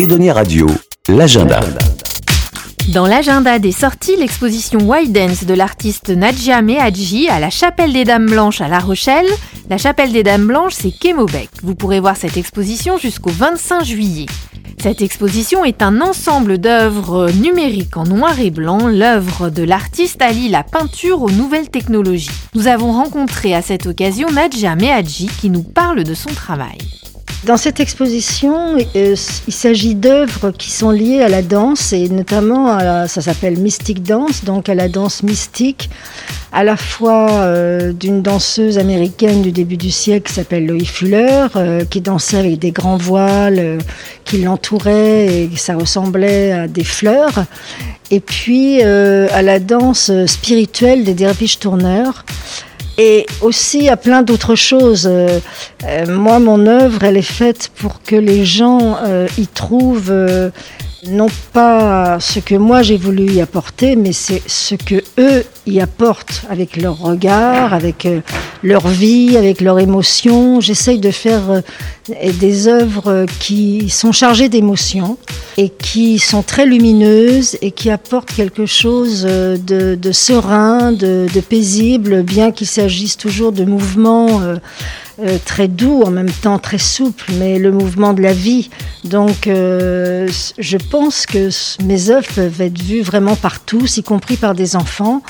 Edonia Radio, l'agenda. Dans l'agenda des sorties, l'exposition White Dance de l'artiste Nadja Mehaji à la Chapelle des Dames Blanches à La Rochelle. La Chapelle des Dames Blanches, c'est Kemobec. Vous pourrez voir cette exposition jusqu'au 25 juillet. Cette exposition est un ensemble d'œuvres numériques en noir et blanc. L'œuvre de l'artiste allie la peinture aux nouvelles technologies. Nous avons rencontré à cette occasion Nadja Mehaji qui nous parle de son travail. Dans cette exposition, euh, il s'agit d'œuvres qui sont liées à la danse et notamment à ça s'appelle Mystic Dance, donc à la danse mystique, à la fois euh, d'une danseuse américaine du début du siècle qui s'appelle Loïc Fuller, euh, qui dansait avec des grands voiles qui l'entouraient et ça ressemblait à des fleurs, et puis à la danse spirituelle des derviches tourneurs et aussi à plein d'autres choses. Euh, euh, moi, mon œuvre, elle est faite pour que les gens euh, y trouvent non pas ce que moi j'ai voulu y apporter, mais c'est ce que eux y apportent avec leur regard, avec leur vie, avec leur émotion. J'essaye de faire des œuvres qui sont chargées d'émotions et qui sont très lumineuses et qui apportent quelque chose de, serein, de, paisible, bien qu'il s'agisse toujours de mouvements euh, euh, très doux, en même temps très souples, mais le mouvement de la vie. Donc euh, je pense que mes œuvres peuvent être vues vraiment par tous, y compris par des enfants.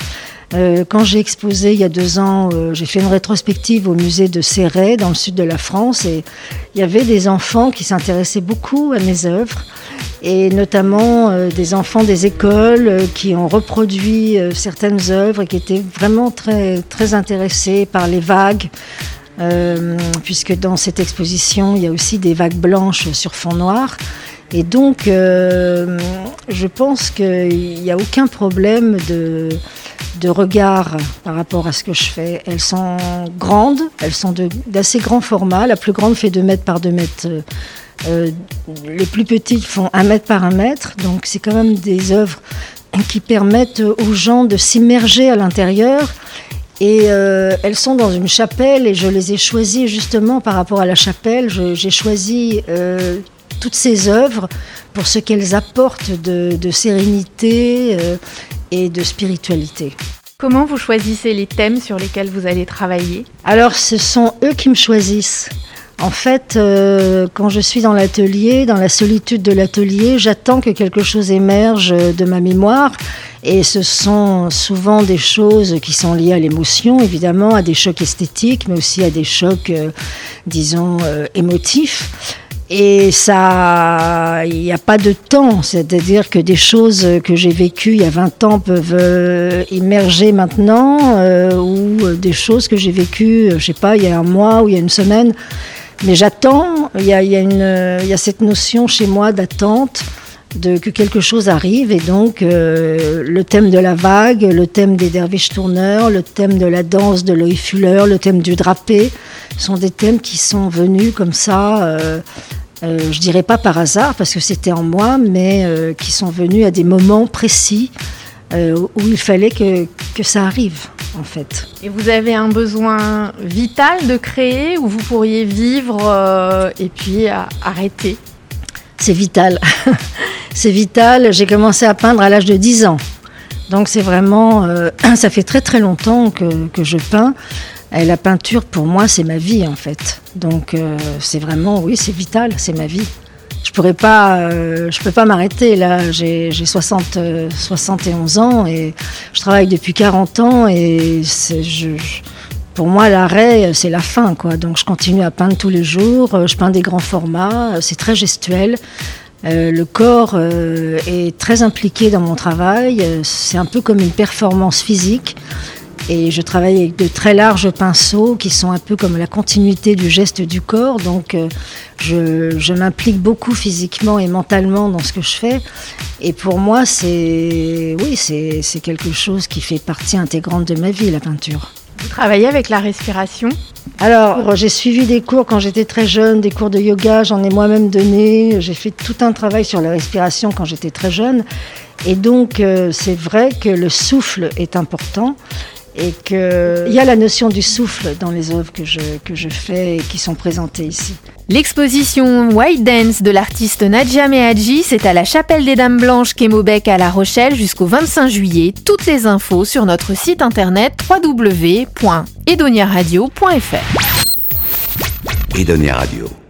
Quand j'ai exposé il y a deux ans, j'ai fait une rétrospective au musée de Céret, dans le sud de la France, et il y avait des enfants qui s'intéressaient beaucoup à mes œuvres et notamment euh, des enfants des écoles euh, qui ont reproduit euh, certaines œuvres et qui étaient vraiment très, très intéressés par les vagues. puisque dans cette exposition, il y a aussi des vagues blanches sur fond noir. Et donc, je pense qu'il n'y a aucun problème de, de regard par rapport à ce que je fais. Elles sont grandes, elles sont d'assez grand format. La plus grande fait 2 mètres par 2 mètres euh, les plus petites font un mètre par un mètre, donc c'est quand même des œuvres qui permettent aux gens de s'immerger à l'intérieur. Et euh, elles sont dans une chapelle et je les ai choisies justement par rapport à la chapelle. J'ai choisi euh, toutes ces œuvres pour ce qu'elles apportent de sérénité et de spiritualité. Comment vous choisissez les thèmes sur lesquels vous allez travailler? Alors ce sont eux qui me choisissent. En fait, euh, quand je suis dans l'atelier, dans la solitude de l'atelier, j'attends que quelque chose émerge de ma mémoire. Et ce sont souvent des choses qui sont liées à l'émotion, évidemment, à des chocs esthétiques, mais aussi à des chocs, euh, disons, euh, émotifs. Et ça, il n'y a pas de temps, c'est-à-dire que des choses que j'ai vécues il y a 20 ans peuvent émerger maintenant, ou des choses que j'ai vécues, je sais pas, il y a un mois ou il y a une semaine. Mais j'attends, il y a, cette notion chez moi d'attente, de que quelque chose arrive. Et donc, euh, le thème de la vague, le thème des derviches tourneurs, le thème de la danse de Loïc Fuller, le thème du drapé, sont des thèmes qui sont venus comme ça. Euh, euh, je dirais pas par hasard parce que c'était en moi, mais qui sont venus à des moments précis où il fallait que, que ça arrive en fait. Et vous avez un besoin vital de créer ou vous pourriez vivre euh, et puis arrêter? C'est vital. c'est vital. J'ai commencé à peindre à l'âge de 10 ans. Donc c'est vraiment, euh, ça fait très très longtemps que, que je peins. La peinture, pour moi, c'est ma vie en fait. Donc euh, c'est vraiment, oui, c'est vital, c'est ma vie je pourrais pas, euh, je peux pas m'arrêter là. J'ai 60, 71 euh, ans et je travaille depuis 40 ans et pour moi l'arrêt c'est la fin quoi. Donc je continue à peindre tous les jours. Je peins des grands formats. C'est très gestuel. le corps est très impliqué dans mon travail. C'est un peu comme une performance physique. Et je travaille avec de très larges pinceaux qui sont un peu comme la continuité du geste du corps. Donc euh, je, m'implique beaucoup physiquement et mentalement dans ce que je fais. Et pour moi, c'est oui, c'est quelque chose qui fait partie intégrante de ma vie, la peinture. Vous travaillez avec la respiration? Alors, j'ai suivi des cours quand j'étais très jeune, des cours de yoga, j'en ai moi-même donné. J'ai fait tout un travail sur la respiration quand j'étais très jeune. Et donc, euh, c'est vrai que le souffle est important. Et qu'il y a la notion du souffle dans les œuvres que je, que je fais et qui sont présentées ici. L'exposition White Dance de l'artiste Nadja Mehaji, c'est à la Chapelle des Dames Blanches Kémobec à La Rochelle jusqu'au 25 juillet. Toutes les infos sur notre site internet www.edoniaradio.fr. Edonia Radio.